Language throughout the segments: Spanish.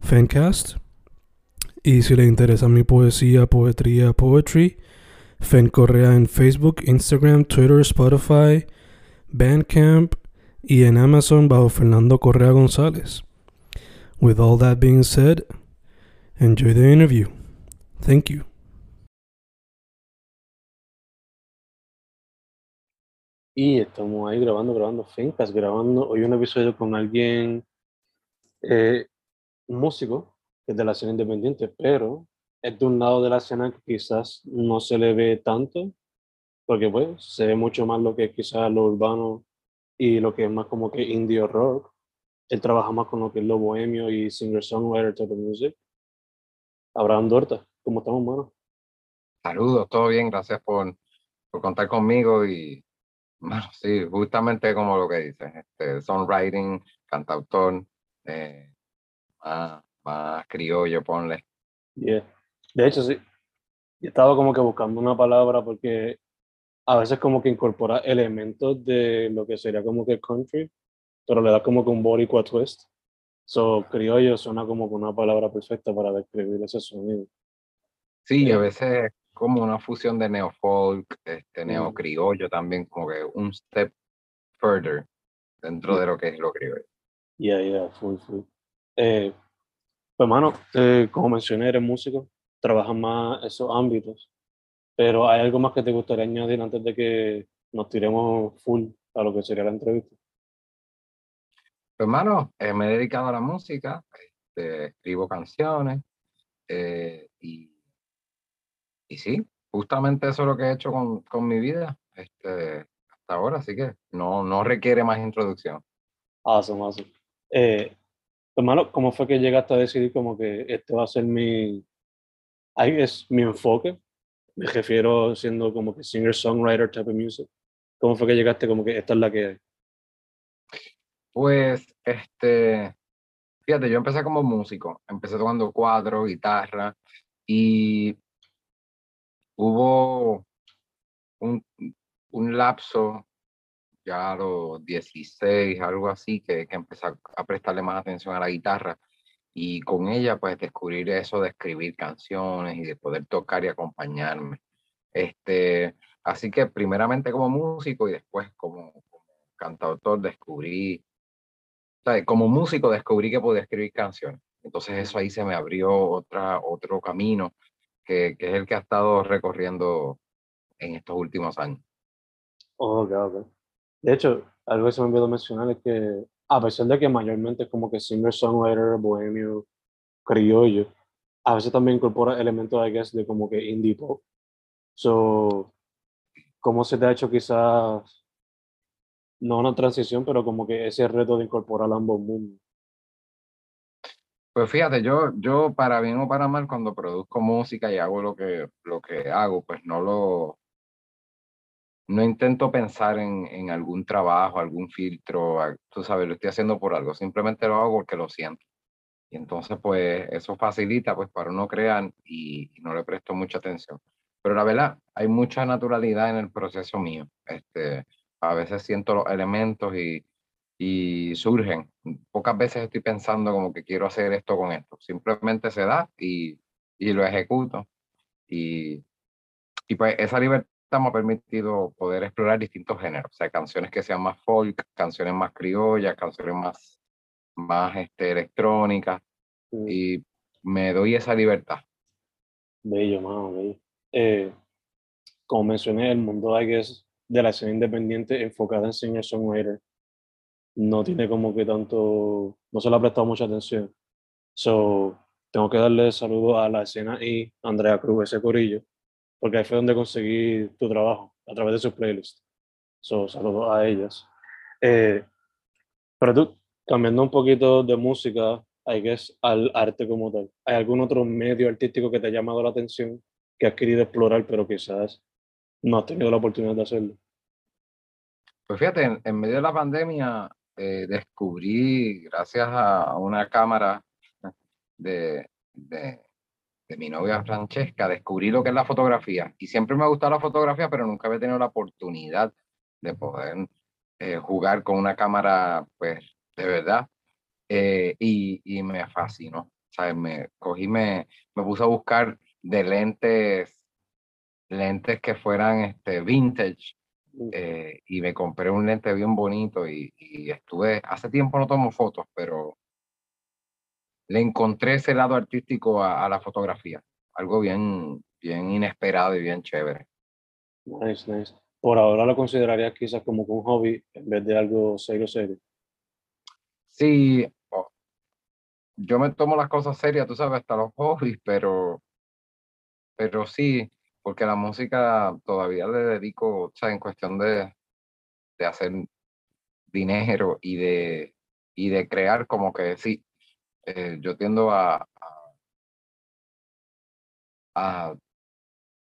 Fancast. Y si le interesa mi poesía, poetría, poetry, Fen Correa en Facebook, Instagram, Twitter, Spotify, Bandcamp y en Amazon bajo Fernando Correa González. With all that being said, enjoy the interview. Thank you. Y estamos ahí grabando, grabando Fencas, grabando hoy un episodio con alguien, eh, un músico, es de la escena independiente, pero es de un lado de la escena que quizás no se le ve tanto, porque pues se ve mucho más lo que es quizás lo urbano y lo que es más como que indie rock. Él trabaja más con lo que es lo bohemio y singer-songwriter type of music. Abraham Dorta, ¿cómo estamos, mano? Saludos, todo bien, gracias por, por contar conmigo y bueno, sí, justamente como lo que dices, este, songwriting, cantautor, eh, más, más criollo, ponle. Yeah. De hecho, sí. Yo estaba como que buscando una palabra porque a veces como que incorpora elementos de lo que sería como que country, pero le da como que un boricua twist. So, criollo suena como que una palabra perfecta para describir ese sonido. Sí, a Eh, veces como una fusión de neofolk, este, Mm. neocriollo también, como que un step further dentro Yeah, de lo que es lo criollo. yeah, yeah, full, full. Eh, pues, mano, eh, como mencioné, eres músico, trabajas más esos ámbitos, pero ¿hay algo más que te gustaría añadir antes de que nos tiremos full a lo que sería la entrevista? Pues, hermano, eh, me he dedicado a la música, este, escribo canciones eh, y, y sí, justamente eso es lo que he hecho con, con mi vida este, hasta ahora, así que no, no requiere más introducción. Awesome, awesome. Eh, hermano, ¿cómo fue que llegaste a decidir como que este va a ser mi, ahí es mi enfoque? Me refiero siendo como que singer-songwriter type of music. ¿Cómo fue que llegaste como que esta es la que... Pues, este, fíjate, yo empecé como músico, empecé tocando cuatro, guitarra, y hubo un, un lapso, ya a los 16, algo así, que, que empecé a, prestarle más atención a la guitarra, y con ella, pues, descubrir eso de escribir canciones y de poder tocar y acompañarme. Este, así que primeramente como músico y después como, como cantautor descubrí como músico descubrí que podía escribir canciones. Entonces eso ahí se me abrió otra, otro camino que, que es el que ha estado recorriendo en estos últimos años. Oh, ok, ok. De hecho, algo que se me olvidó mencionar es que a pesar de que mayormente como que singer-songwriter, bohemio, criollo, a veces también incorpora elementos, I guess, de como que indie pop. So, ¿cómo se te ha hecho quizás, no una transición, pero como que ese reto de incorporar ambos mundos? Pues fíjate, yo, yo para bien o para mal, cuando produzco música y hago lo que, lo que hago, pues no lo, no intento pensar en, en algún trabajo, algún filtro, tú sabes, lo estoy haciendo por algo, simplemente lo hago porque lo siento. Y entonces, pues, eso facilita, pues, para uno crear y, y no le presto mucha atención. Pero la verdad, hay mucha naturalidad en el proceso mío. Este, a veces siento los elementos y, y surgen. Pocas veces estoy pensando como que quiero hacer esto con esto. Simplemente se da y, y lo ejecuto. Y, y pues esa libertad me ha permitido poder explorar distintos géneros. O sea, canciones que sean más folk, canciones más criollas, canciones más, más este, electrónicas. Mm, Y me doy esa libertad. Bello, mano, bello. Eh, como mencioné, el mundo I guess, de la escena independiente enfocada en singer-songwriter no tiene como que tanto, no se le ha prestado mucha atención. So, tengo que darle saludo a la escena y Andrea Cruz, ese corillo, porque ahí fue donde conseguí tu trabajo, a través de sus playlists. So, saludos a ellas. Eh, pero tú, cambiando un poquito de música, hay que al arte como tal. ¿Hay algún otro medio artístico que te ha llamado la atención, que has querido explorar, pero quizás no has tenido la oportunidad de hacerlo? Pues fíjate, en, medio de la pandemia eh, descubrí, gracias a una cámara de, de, mi novia Francesca, descubrí lo que es la fotografía. Y siempre me ha gustado la fotografía, pero nunca había tenido la oportunidad de poder eh, jugar con una cámara, pues, de verdad. Eh, y, y, me fascinó. ¿sabes? Me cogí, me, me puse a buscar de lentes, lentes que fueran este, vintage. Eh, y me compré un lente bien bonito y, y, estuve, hace tiempo no tomo fotos, pero le encontré ese lado artístico a, la fotografía, algo bien, bien inesperado y bien chévere. Nice, nice. Por ahora lo considerarías quizás como un hobby en vez de algo serio, serio. Sí, yo me tomo las cosas serias, tú sabes, hasta los hobbies, pero, pero sí, porque la música todavía le dedico, o sea, en cuestión de, de hacer dinero y de, y de crear como que sí, eh, yo tiendo a, a,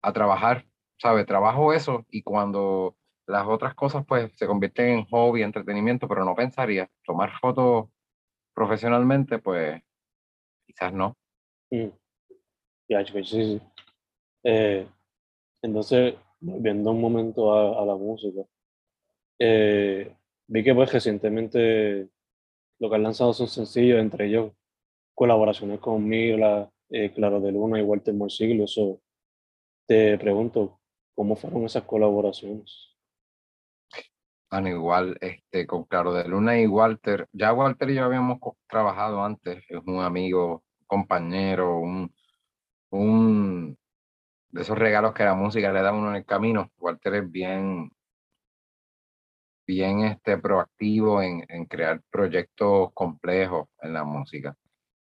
a, trabajar, ¿sabes? Trabajo eso y cuando las otras cosas pues se convierten en hobby, entretenimiento, pero no pensaría tomar fotos profesionalmente, pues quizás no. Mm. Sí, sí. Eh, entonces, volviendo un momento a, la música, eh, vi que pues recientemente lo que han lanzado son sencillos, entre ellos colaboraciones con eh, Claro de Luna y Walter Morsiglio. Eso te pregunto, ¿cómo fueron esas colaboraciones? Bueno, igual, este, con Claro de Luna y Walter, ya Walter y yo habíamos trabajado antes, es un amigo, compañero, un, un de esos regalos que la música le da a uno en el camino. Walter es bien, bien este, proactivo en, en crear proyectos complejos en la música.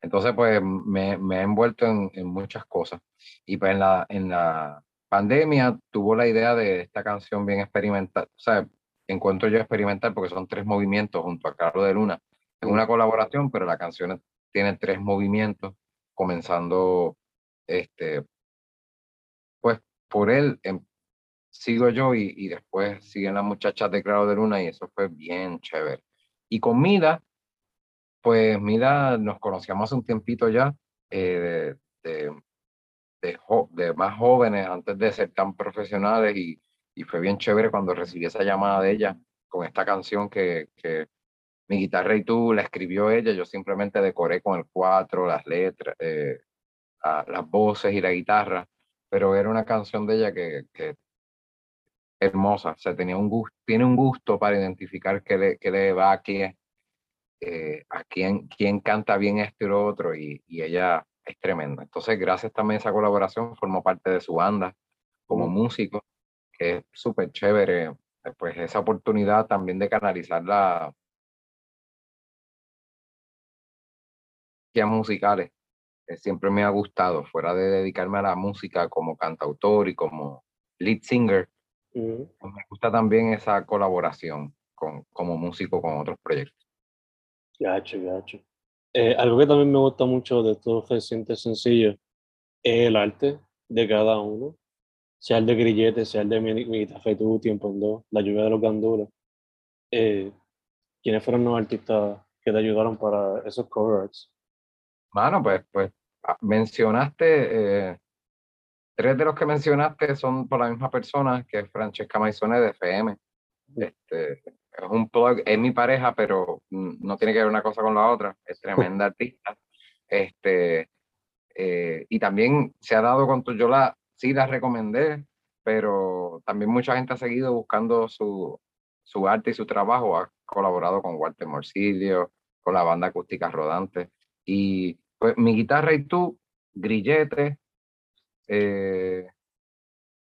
Entonces, pues me, me he envuelto en, en, muchas cosas. Y pues en la, en la pandemia tuvo la idea de esta canción bien experimental, o sea, encuentro yo experimental porque son tres movimientos junto a Carlos de Luna. Es una colaboración, pero la canción tiene tres movimientos, comenzando, este, pues por él em, sigo yo y, y, después siguen las muchachas de Claro de Luna y eso fue bien chévere. Y con Mida, pues mira, nos conocíamos hace un tiempito ya, eh, de, de, más jóvenes, antes de ser tan profesionales, y, fue bien chévere cuando recibí esa llamada de ella con esta canción que, que mi guitarra y tú la escribió ella, yo simplemente decoré con el cuatro, las letras, eh, las voces y la guitarra, pero era una canción de ella que, que hermosa, o sea, tenía un gusto, tiene un gusto para identificar qué le, qué le va a quién eh, a quién, quién canta bien esto y lo otro, y, y, ella es tremenda. Entonces, gracias también a esa colaboración, formó parte de su banda como músico, que es súper chévere, pues esa oportunidad también de canalizar la musicales siempre me ha gustado, fuera de dedicarme a la música como cantautor y como lead singer, pues me gusta también esa colaboración con, como músico con otros proyectos. Gacho, gacho. Eh, algo que también me gusta mucho de estos recientes sencillos es el arte de cada uno, sea el de Grillete, sea el de Mi, mi tú, Tiempo en Dos, La Lluvia de los Gandules. Eh, ¿Quiénes fueron los artistas que te ayudaron para esos cover arts? Bueno, pues, pues ah, mencionaste, eh, tres de los que mencionaste son por la misma persona, que es Francesca Maisone de FM. Este, es un plug, es mi pareja, pero no tiene que ver una cosa con la otra, es tremenda artista. Este, eh, y también se ha dado con tu, yo la, sí la recomendé, pero también mucha gente ha seguido buscando su, su arte y su trabajo, ha colaborado con Walter Morcilio, con la banda acústica Rodante, y Pues mi guitarra y tú, grillete, eh,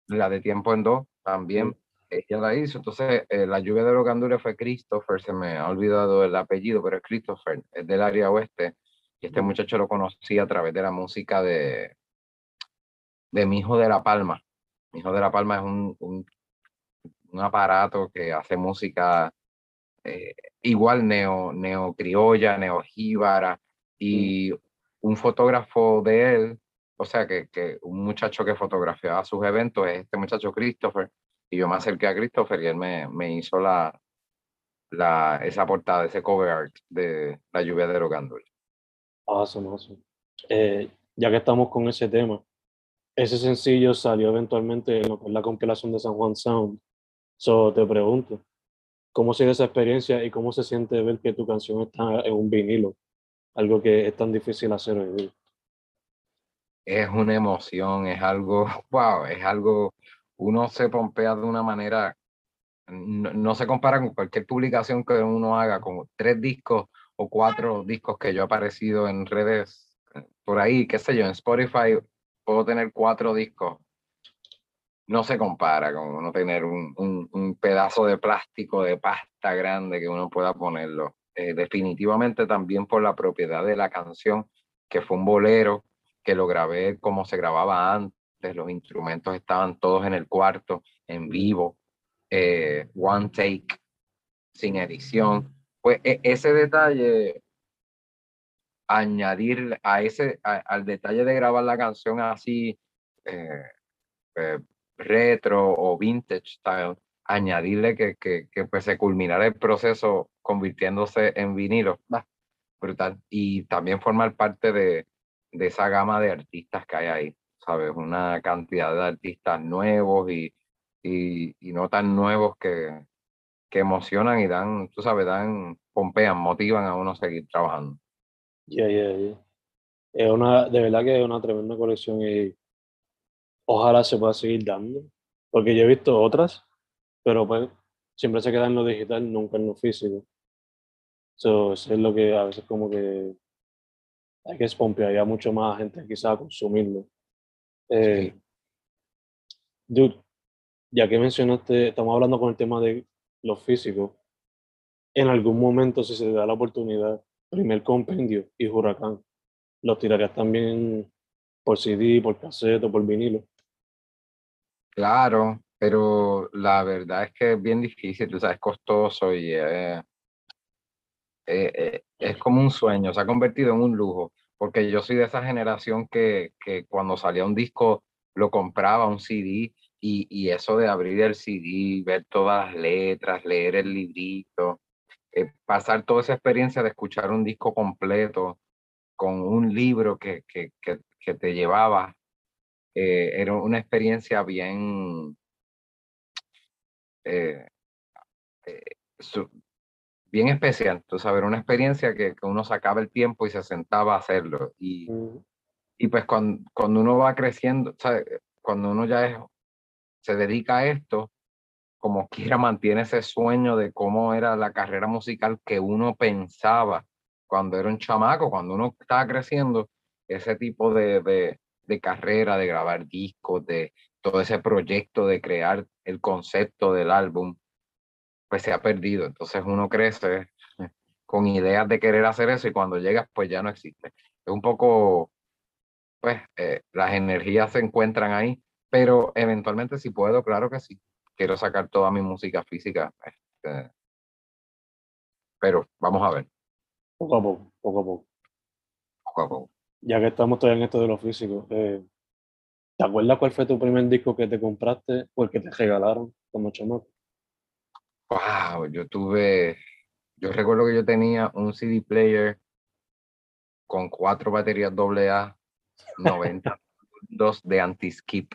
la de tiempo en dos también, ella la hizo. Entonces, eh, la lluvia de los gandules fue Christopher, se me ha olvidado el apellido, pero es Christopher, es del área oeste. Y este muchacho lo conocí a través de la música de, de Mi Hijo de la Palma. Mi Hijo de la Palma es un, un, un aparato que hace música eh, igual neo, neo criolla, neo jíbara, y un fotógrafo de él, o sea, que, que un muchacho que fotografiaba sus eventos es este muchacho Christopher, y yo me acerqué a Christopher y él me, me hizo la, la, esa portada, ese cover art de La lluvia de Rogándole. Awesome, awesome. Eh, ya que estamos con ese tema, ese sencillo salió eventualmente en lo que es la compilación de San Juan Sound. So, te pregunto, ¿cómo sigue esa experiencia y cómo se siente ver que tu canción está en un vinilo? Algo que es tan difícil hacer hoy día. Es una emoción, es algo, wow, es algo, uno se pompea de una manera, no, se compara con cualquier publicación que uno haga, con tres discos o cuatro discos que yo he aparecido en redes eh, por ahí, qué sé yo, en Spotify puedo tener cuatro discos. No se compara con uno tener un pedazo de plástico de pasta grande que uno pueda ponerlo. Eh, definitivamente también por la propiedad de la canción, que fue un bolero, que lo grabé como se grababa antes, los instrumentos estaban todos en el cuarto, en vivo, eh, one take, sin edición. Pues e ese detalle añadir a ese, al detalle de grabar la canción así eh, eh, retro o vintage style, añadirle que, que, pues se culminara el proceso convirtiéndose en vinilo, brutal. Y también formar parte de, de esa gama de artistas que hay ahí, ¿sabes? Una cantidad de artistas nuevos y, y, y no tan nuevos que, que emocionan y dan, tú sabes, dan, pompean, motivan a uno a seguir trabajando. Yeah, yeah, yeah. Es una, de verdad que es una tremenda colección y ojalá se pueda seguir dando, porque yo he visto otras, pero pues siempre se queda en lo digital, nunca en lo físico. So, eso es lo que a veces como que hay que pompear mucho más gente quizás a consumirlo. Eh, dude, ya que mencionaste, estamos hablando con el tema de lo físico, en algún momento si se te da la oportunidad, primer compendio y huracán, los tirarías también por CD, por cassette por vinilo. Claro, pero la verdad es que es bien difícil, o sea, es costoso y eh, eh, es como un sueño, se ha convertido en un lujo, porque yo soy de esa generación que, que cuando salía un disco lo compraba, un CD, y, y eso de abrir el CD, ver todas las letras, leer el librito, eh, pasar toda esa experiencia de escuchar un disco completo con un libro que, que, que, te llevaba, eh, era una experiencia bien, eh, bien especial, tú sabes, una experiencia que, que uno sacaba el tiempo y se sentaba a hacerlo. Y, Mm, y pues cuando, cuando uno va creciendo, ¿sabes? cuando uno ya es, se dedica a esto, como quiera mantiene ese sueño de cómo era la carrera musical que uno pensaba cuando era un chamaco, cuando uno estaba creciendo, ese tipo de, de, de carrera, de grabar discos, de todo ese proyecto de crear el concepto del álbum, pues se ha perdido. Entonces uno crece eh, con ideas de querer hacer eso y cuando llegas, pues ya no existe. Es un poco, pues, eh, las energías se encuentran ahí, pero eventualmente si puedo, claro que sí. Quiero sacar toda mi música física. este, pero vamos a ver, poco a poco, poco a poco. poco a poco. Ya que estamos todavía en esto de lo físico, eh, ¿te acuerdas cuál fue tu primer disco que te compraste o el que te regalaron como chamaco? Wow, yo tuve, yo recuerdo que yo tenía un CD player con cuatro baterías AA, 90 segundos de anti-skip.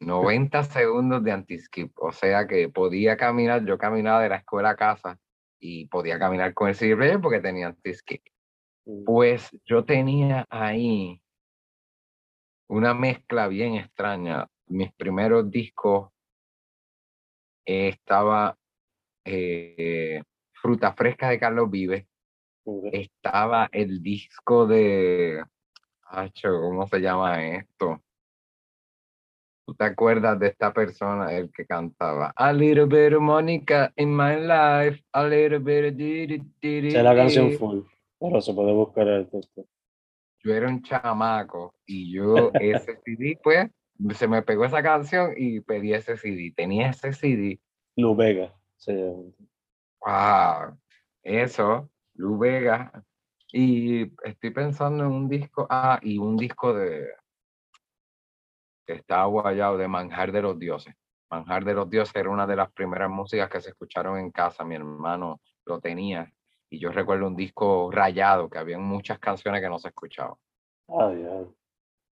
90 segundos de anti-skip. O sea que podía caminar, yo caminaba de la escuela a casa y podía caminar con el CD player porque tenía anti-skip. Mm, Pues yo tenía ahí una mezcla bien extraña. Mis primeros discos eh, estaba eh, Fruta Fresca de Carlos Vives, Ok. estaba el disco de, acho, ¿cómo se llama esto? ¿Tú te acuerdas de esta persona, el que cantaba? A little bit of Monica in my life, a little bit of di- di- di- di- Esa es la canción di". full, pero se puede buscar el texto. Yo era un chamaco y yo ese CD, pues, se me pegó esa canción y pedí ese CD. Tenía ese CD. Lu Vega se llama. Wow, eso, Lu Vega. Y estoy pensando en un disco, ah, y un disco de, que está guayado, de Manjar de los Dioses. Manjar de los Dioses era una de las primeras músicas que se escucharon en casa, mi hermano lo tenía. Y yo recuerdo un disco rayado, que había muchas canciones que no se escuchaban. Ah, ya.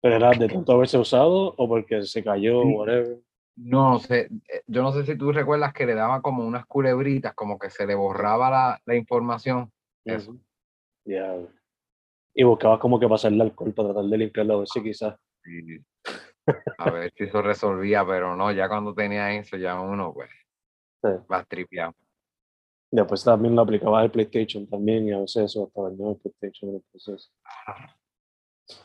¿Pero era de tanto haberse usado o porque se cayó o Sí. whatever? No sé, eh, yo no sé si tú recuerdas que le daba como unas culebritas, como que se le borraba la, la información. Eso. Ya. Y buscabas como que pasarle alcohol para tratar de limpiarlo, a ver si quizás. Y a ver si eso resolvía, pero no, ya cuando tenía eso, ya uno, pues, Sí. va tripeado. Después también lo aplicabas al PlayStation también y a veces eso hasta dañaba el PlayStation en el proceso.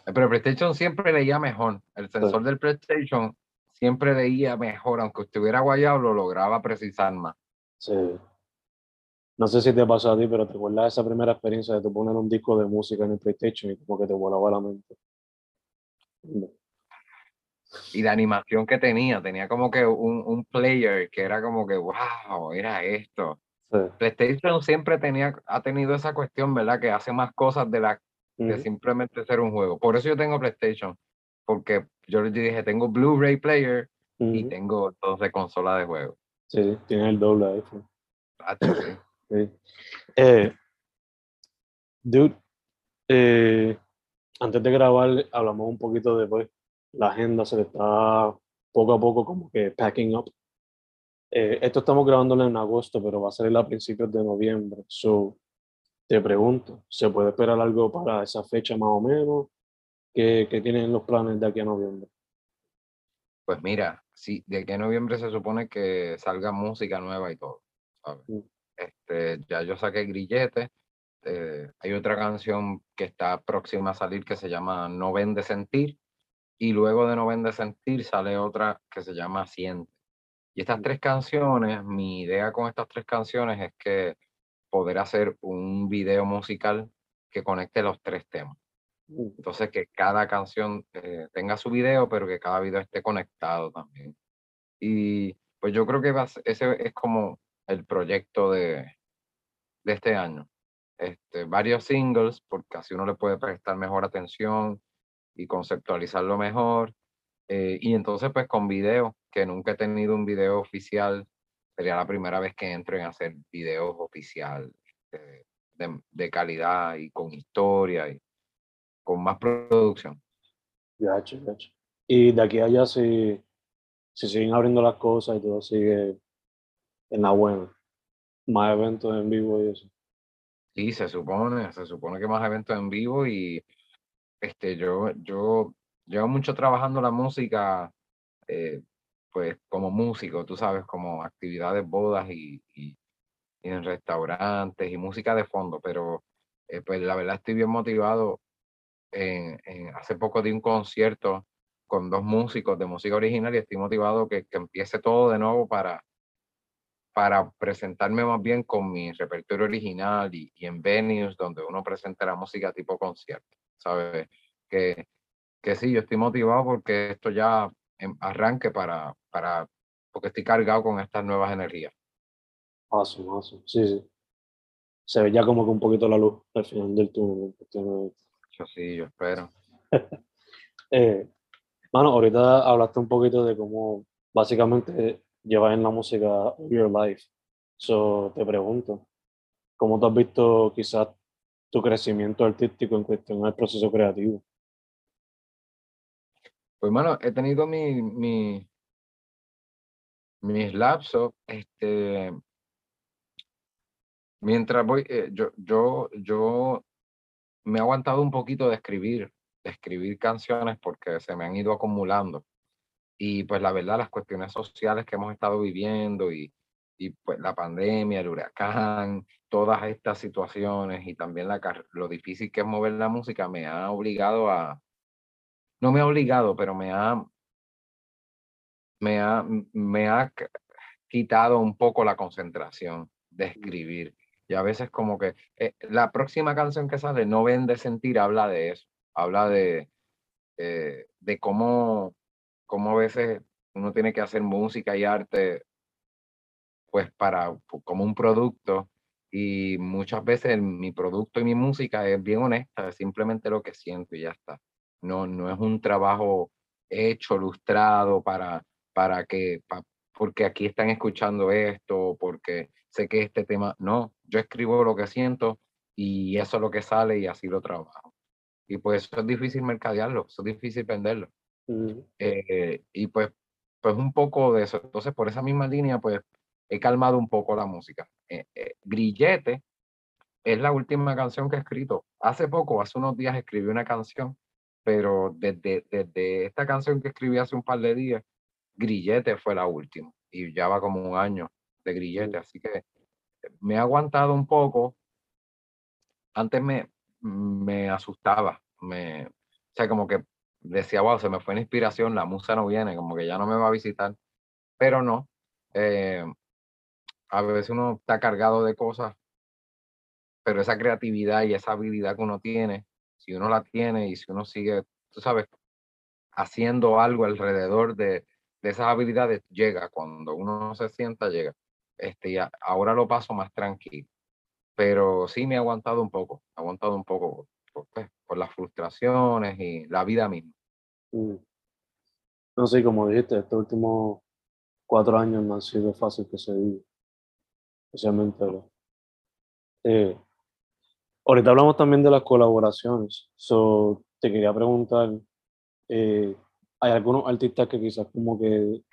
Pero el PlayStation siempre leía mejor. El sensor del PlayStation siempre leía mejor, aunque estuviera guayado, lo lograba precisar más. Sí. No sé si te pasó a ti, pero ¿te acuerdas de esa primera experiencia de poner un disco de música en el PlayStation y como que te volaba la mente? No. Y la animación que tenía, tenía como que un, un player que era como que, wow, era esto. Sí. PlayStation siempre tenía, ha tenido esa cuestión, ¿verdad? Que hace más cosas de la Ujú. simplemente ser un juego. Por eso yo tengo PlayStation, porque yo les dije, tengo Blu-ray player y tengo entonces consola de juego. Sí, tienes el doble iPhone. Sí. Sí. Eh, dude, eh, antes de grabar hablamos un poquito de pues, la agenda, se le está poco a poco como que packing up. Eh, esto estamos grabándolo en agosto, pero va a salir a principios de noviembre. So, te pregunto, ¿se puede esperar algo para esa fecha más o menos? ¿Qué, qué tienen los planes de aquí a noviembre? Pues mira, sí, de aquí a noviembre se supone que salga música nueva y todo. ¿sabes? Mm. Este, ya yo saqué grillete. eh, hay otra canción que está próxima a salir que se llama No Vende Sentir. Y luego de No Vende Sentir sale otra que se llama Siente. Y estas Mm. tres canciones, mi idea con estas tres canciones es que poder hacer un video musical que conecte los tres temas. Mm, Entonces, que cada canción eh, tenga su video, pero que cada video esté conectado también. Y pues yo creo que va ese es como el proyecto de, de este año. Este, varios singles, porque así uno le puede prestar mejor atención y conceptualizarlo mejor. Eh, y entonces, pues con video, que nunca he tenido un video oficial, sería la primera vez que entro en hacer videos oficial eh, de, de calidad y con historia y con más producción. Y de aquí a allá, si, si siguen abriendo las cosas y todo sigue en la buena, más eventos en vivo y eso. Sí, se supone, se supone que más eventos en vivo y este, yo, yo llevo mucho trabajando la música, eh, pues como músico, tú sabes, como actividades, bodas y, y- y en restaurantes y música de fondo, pero eh, pues la verdad estoy bien motivado. En, en- hace poco di un concierto con dos músicos de música original y estoy motivado que, que empiece todo de nuevo para, para presentarme más bien con mi repertorio original y, y en venues donde uno presenta la música tipo concierto, ¿sabes? Que, que sí, yo estoy motivado porque esto ya em- arranque para, para, porque estoy cargado con estas nuevas energías. Awesome, awesome. Sí, sí. Se ve ya como que un poquito la luz al final del túnel. Yo sí, yo espero. Eh, mano, ahorita hablaste un poquito de cómo básicamente llevas en la música your life. So, te pregunto, ¿cómo tú has visto quizás tu crecimiento artístico en cuestión del proceso creativo? Pues bueno, he tenido mi, mi, mis lapsos, este, mientras voy, eh, yo, yo, yo me he aguantado un poquito de escribir, de escribir canciones porque se me han ido acumulando. Y pues la verdad, las cuestiones sociales que hemos estado viviendo y, y pues la pandemia, el huracán, todas estas situaciones y también la, lo difícil que es mover la música me ha obligado a, no me ha obligado, pero me ha, me ha, me ha quitado un poco la concentración de escribir. Y a veces como que eh, la próxima canción que sale, No Vende Sentir, habla de eso, habla de, eh, de cómo, cómo a veces uno tiene que hacer música y arte pues para como un producto y muchas veces mi producto y mi música es bien honesta, es simplemente lo que siento y ya está. No, no es un trabajo hecho, ilustrado para, para que, porque aquí están escuchando esto, porque sé que este tema, no, yo escribo lo que siento y eso es lo que sale y así lo trabajo. Y pues eso es difícil mercadearlo, eso es difícil venderlo. Eh, y pues, pues un poco de eso. Entonces, por esa misma línea, pues he calmado un poco la música. Eh, eh, Grillete es la última canción que he escrito. Hace poco, hace unos días, escribí una canción, pero desde, desde esta canción que escribí hace un par de días, Grillete fue la última. Y ya va como un año de Grillete, así que me he aguantado un poco. Antes me, me asustaba, me, o sea, como que decía, wow, se me fue la inspiración, la musa no viene, como que ya no me va a visitar, pero no. Eh, a veces uno está cargado de cosas, pero esa creatividad y esa habilidad que uno tiene, si uno la tiene y si uno sigue, tú sabes, haciendo algo alrededor de, de esas habilidades, llega. Cuando uno se sienta, llega. Este, y ahora lo paso más tranquilo. Pero sí me ha aguantado un poco, ha aguantado un poco por, pues, por, las frustraciones y la vida misma. Mm. No sé, como dijiste, estos últimos cuatro años no han sido fácil que se vive especialmente eh, ahorita hablamos también de las colaboraciones. So, te quería preguntar, eh, ¿hay algunos artistas que quizás como que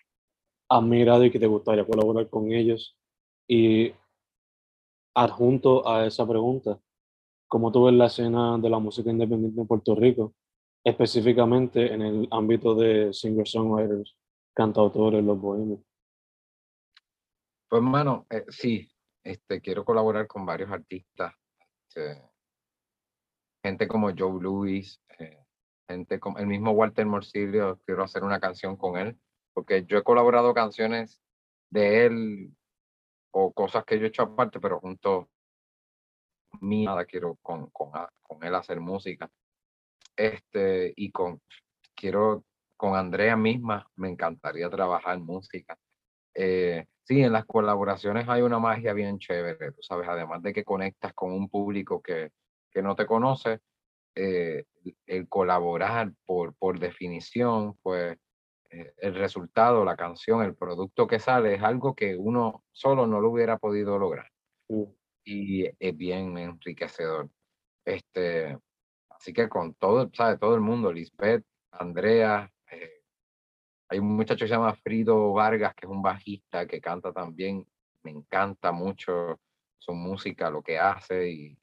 has mirado y que te gustaría colaborar con ellos? Y adjunto a esa pregunta, ¿cómo tú ves la escena de la música independiente en Puerto Rico, específicamente en el ámbito de singer-songwriters, cantautores, los bohemios? Pues hermano, eh, sí, este, quiero colaborar con varios artistas, este, gente como Joe Louis, eh, gente como el mismo Walter Morcilio, quiero hacer una canción con él, porque yo he colaborado canciones de él o cosas que yo he hecho aparte, pero junto mí nada quiero con, con, con él hacer música. Este, y con, quiero, con Andrea misma, me encantaría trabajar música. Eh, sí, en las colaboraciones hay una magia bien chévere, tú sabes, además de que conectas con un público que, que no te conoce, eh, el colaborar por, por definición, pues eh, el resultado, la canción, el producto que sale es algo que uno solo no lo hubiera podido lograr. Y es bien enriquecedor. Este, así que con todo, ¿sabes? Todo el mundo, Lisbeth, Andrea, hay un muchacho que se llama Frido Vargas, que es un bajista que canta también. Me encanta mucho su música, lo que hace. Y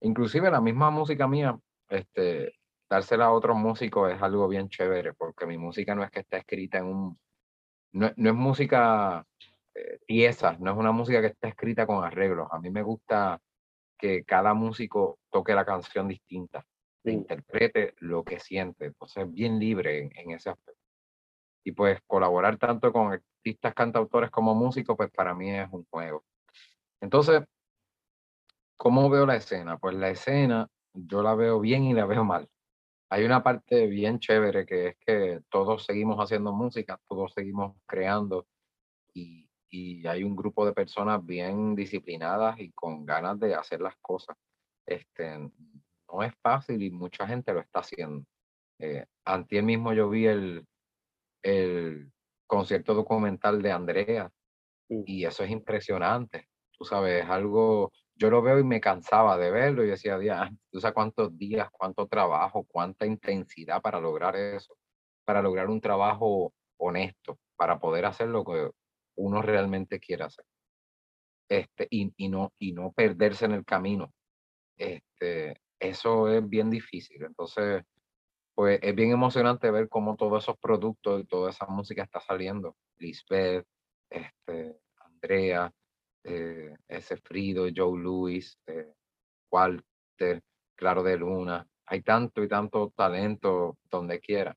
inclusive la misma música mía, este, dársela a otros músicos es algo bien chévere, porque mi música no es que está escrita en un... No, es música eh, pieza, no es una música que está escrita con arreglos. A mí me gusta que cada músico toque la canción distinta, interprete lo que siente. Entonces, bien libre en, en ese aspecto y pues colaborar tanto con artistas, cantautores como músicos, pues para mí es un juego. Entonces, ¿cómo veo la escena? Pues la escena yo la veo bien y la veo mal. Hay una parte bien chévere que es que todos seguimos haciendo música, todos seguimos creando y, y hay un grupo de personas bien disciplinadas y con ganas de hacer las cosas. Este, no es fácil y mucha gente lo está haciendo. Eh, mismo yo vi el, el concierto documental de Andrea y eso es impresionante. Tú sabes, algo, yo lo veo y me cansaba de verlo y decía, tú sabes cuántos días, cuánto trabajo, cuánta intensidad para lograr eso, para lograr un trabajo honesto, para poder hacer lo que uno realmente quiere hacer. Este, y, y, no, y no perderse en el camino. Este, eso es bien difícil. Entonces, pues es bien emocionante ver cómo todos esos productos y toda esa música está saliendo. Lisbeth, este, Andrea, eh, ese Frido, Joe Louis, eh, Walter, Claro de Luna. Hay tanto y tanto talento donde quiera.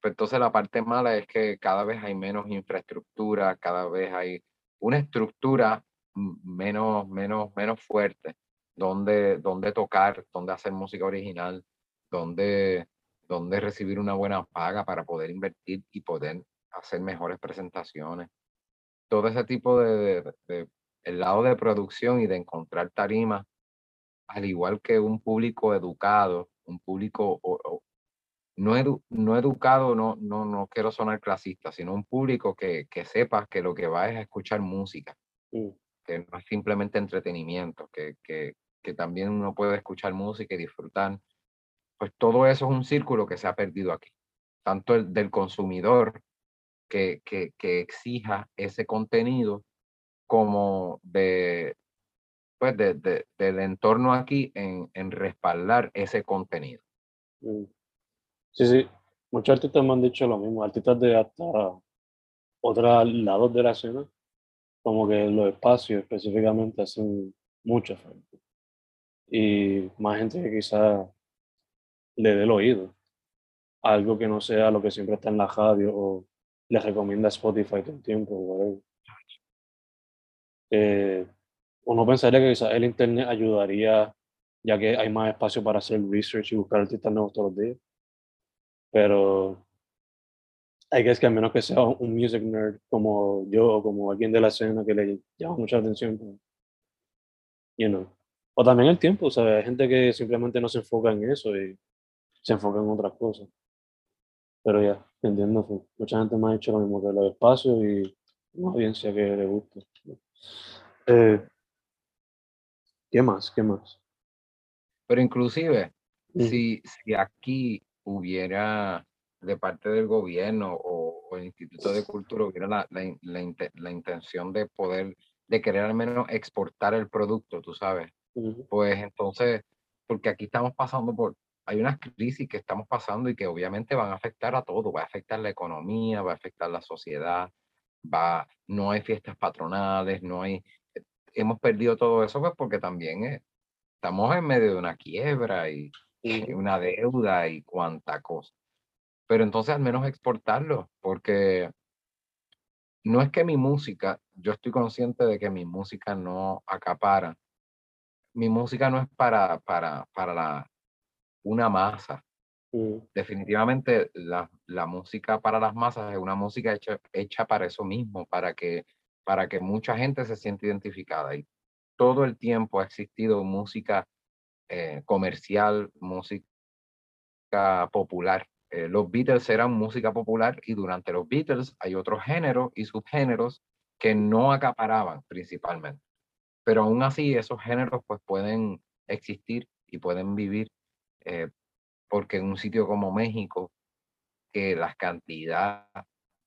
Pero entonces la parte mala es que cada vez hay menos infraestructura, cada vez hay una estructura menos, menos, menos fuerte donde, donde tocar, donde hacer música original, donde, donde recibir una buena paga para poder invertir y poder hacer mejores presentaciones. Todo ese tipo de, el lado de producción y de encontrar tarimas, al igual que un público educado, un público no, no educado, no, no, no quiero sonar clasista, sino un público que, que sepa que lo que va es a escuchar música, mm. que no es simplemente entretenimiento, que, que, que también uno puede escuchar música y disfrutar. Pues todo eso es un círculo que se ha perdido aquí, tanto el del consumidor que, que, que exija ese contenido como de, pues de, de, del entorno aquí en, en respaldar ese contenido. Mm. Sí, sí, muchos artistas me han dicho lo mismo, artistas de hasta otros lados de la escena, como que los espacios específicamente hacen mucha falta. Y más gente que quizá le dé el oído algo que no sea lo que siempre está en la radio o les recomienda Spotify todo el tiempo. Eh, uno pensaría que quizás el Internet ayudaría, ya que hay más espacio para hacer research y buscar artistas nuevos todos los días. Pero hay que es que a menos que sea un music nerd como yo o como alguien de la escena que le llama mucha atención, pues, you know. O también el tiempo, ¿sabes? Hay gente que simplemente no se enfoca en eso y se enfoca en otras cosas. Pero ya, entiendo, pues, mucha gente me ha dicho lo mismo que los espacios y una audiencia que le gusta. Eh, ¿Qué más? ¿Qué más? Pero inclusive, si, si aquí hubiera de parte del gobierno o, el Instituto de Cultura hubiera la, la, la, intención de poder, de querer al menos exportar el producto, tú sabes, pues entonces, porque aquí estamos pasando por, hay unas crisis que estamos pasando y que obviamente van a afectar a todo, va a afectar la economía, va a afectar la sociedad, va, no hay fiestas patronales, no hay, hemos perdido todo eso pues porque también eh, estamos en medio de una quiebra y, una deuda y cuánta cosa. Pero entonces al menos exportarlo, porque no es que mi música, yo estoy consciente de que mi música no acapara. Mi música no es para, para, para la, una masa. Definitivamente la, la, música para las masas es una música hecha, hecha para eso mismo, para que, para que mucha gente se sienta identificada. Y todo el tiempo ha existido música eh, comercial, música popular. Eh, los Beatles eran música popular y durante los Beatles hay otros géneros y subgéneros que no acaparaban principalmente. Pero aún así esos géneros pues pueden existir y pueden vivir eh, porque en un sitio como México, que las cantidades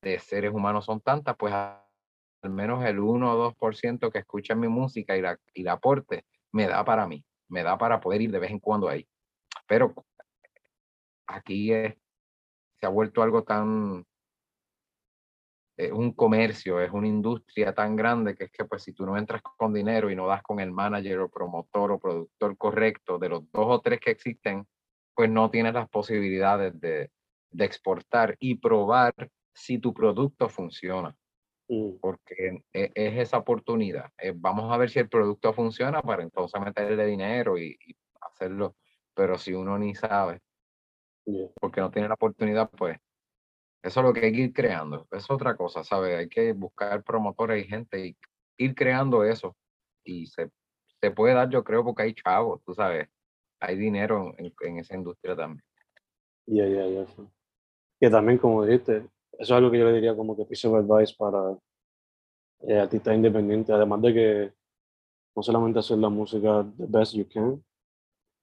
de seres humanos son tantas, pues al menos el 1 o 2% que escucha mi música y la, y la aporte me da para mí me da para poder ir de vez en cuando ahí. Pero aquí se ha vuelto algo tan, es un comercio, es una industria tan grande que es que pues si tú no entras con dinero y no das con el manager o promotor o productor correcto de los dos o tres que existen, pues no tienes las posibilidades de, de exportar y probar si tu producto funciona. Mm. porque e, es, esa oportunidad. Eh, vamos a ver si el producto funciona para entonces meterle dinero y, hacerlo, pero si uno ni sabe, porque no tiene la oportunidad, pues eso es lo que hay que ir creando. Es otra cosa, ¿sabes? Hay que buscar promotores y gente y ir creando eso. Y se, se puede dar, yo creo, porque hay chavos, tú sabes, hay dinero en, en esa industria también. Ya, ya, ya. Que también, como dijiste, eso es algo que yo le diría como que piece of advice para eh, artistas independientes, además de que no solamente hacer la música the best you can,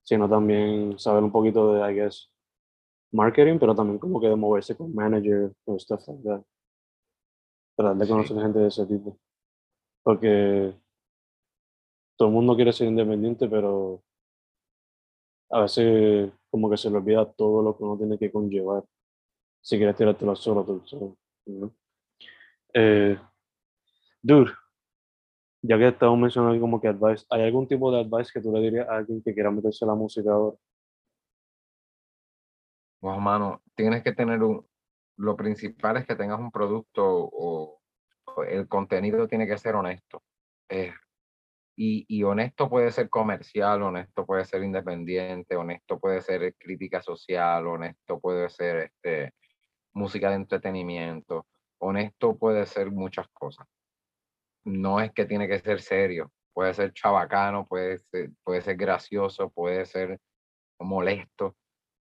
sino también saber un poquito de, I guess, marketing, pero también como que de moverse con manager o stuff like that. Tratar de conocer gente de ese tipo. Porque todo el mundo quiere ser independiente, pero a veces como que se le olvida todo lo que uno tiene que conllevar si quieres tirártelo solo, tú solo. Eh, dude, ya que estamos mencionando como que advice, ¿hay algún tipo de advice que tú le dirías a alguien que quiera meterse a la música ahora? Pues, mano, tienes que tener un, lo principal es que tengas un producto o, el contenido tiene que ser honesto. Eh, y, honesto puede ser comercial, honesto puede ser independiente, honesto puede ser crítica social, honesto puede ser este, música de entretenimiento, honesto puede ser muchas cosas. No es que tiene que ser serio, puede ser chabacano, puede puede ser gracioso, puede ser molesto,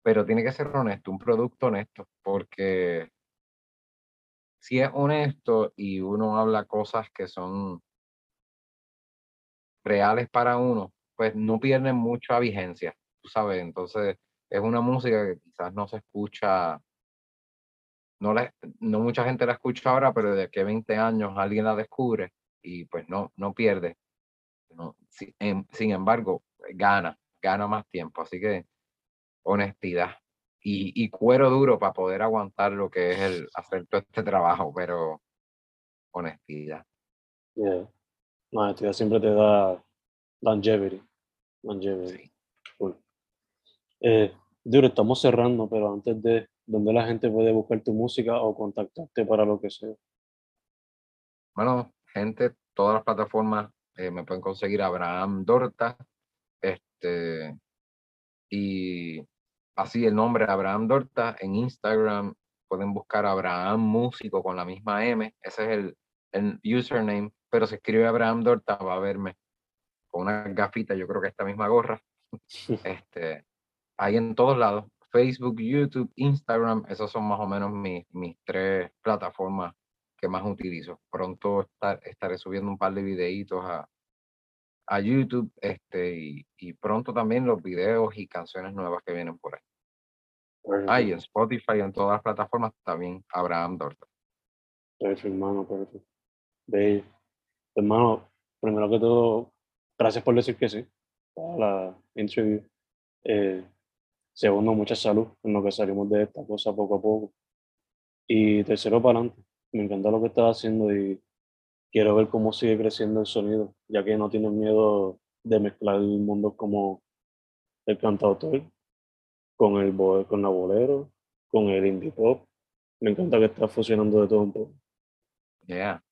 pero tiene que ser honesto, un producto honesto, porque si es honesto y uno habla cosas que son reales para uno, pues no pierden mucha vigencia, tú sabes, entonces es una música que quizás no se escucha, no, la, no mucha gente la escucha ahora, pero de que 20 años alguien la descubre y pues no, no pierde. No, sin embargo, gana, gana más tiempo, así que honestidad y, cuero duro para poder aguantar lo que es el hacer todo este trabajo, pero honestidad. Yeah. Honestidad siempre te da longevity. Longevity. Eh, duro, estamos cerrando, pero antes de, ¿dónde la gente puede buscar tu música o contactarte para lo que sea? Bueno, gente, todas las plataformas eh, me pueden conseguir Abraham Dorta. Este, y así el nombre Abraham Dorta en Instagram pueden buscar Abraham Músico con la misma M, ese es el, el username, pero se escribe Abraham Dorta, va a verme con una gafita, yo creo que esta misma gorra. este, ahí en todos lados, Facebook, YouTube, Instagram, esas son más o menos mis, mis tres plataformas que más utilizo. Pronto estaré subiendo un par de videitos a, a YouTube este, y, pronto también los videos y canciones nuevas que vienen por ahí. Ah, y en Spotify, en todas las plataformas también Abraham Dorta. Perfecto, hermano, perfecto. Hermano, primero que todo, gracias por decir que sí a la interview. Eh, segundo, mucha salud en lo que salimos de esta cosa poco a poco. Y tercero, para adelante. Me encanta lo que estás haciendo y quiero ver cómo sigue creciendo el sonido, ya que no tienes miedo de mezclar el mundo como el cantautor, con el con la bolero, con el indie pop. Me encanta que estás fusionando de todo un poco. Yeah.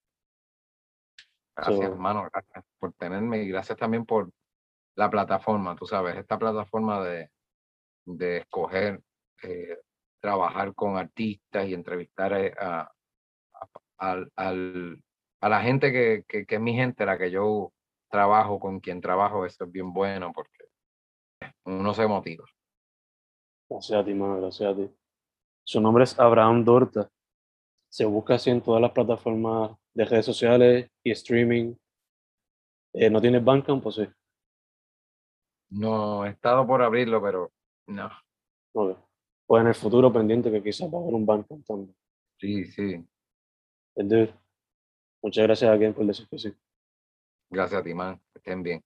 Gracias, hermano, gracias por tenerme y gracias también por la plataforma, tú sabes, esta plataforma de, de escoger eh, trabajar con artistas y entrevistar a, al, a la gente que, que, es mi gente, la que yo trabajo, con quien trabajo, eso es bien bueno porque uno se motiva. Gracias a ti, mano, gracias a ti. Su nombre es Abraham Dorta. Se busca así en todas las plataformas de redes sociales y streaming. Eh, ¿No tienes Bandcamp pues sí? No, he estado por abrirlo, pero no. Pues en el futuro pendiente que quizás va a haber un Bandcamp también. Sí, sí. Muchas gracias a quien por decir que sí. Gracias a ti, man. estén bien.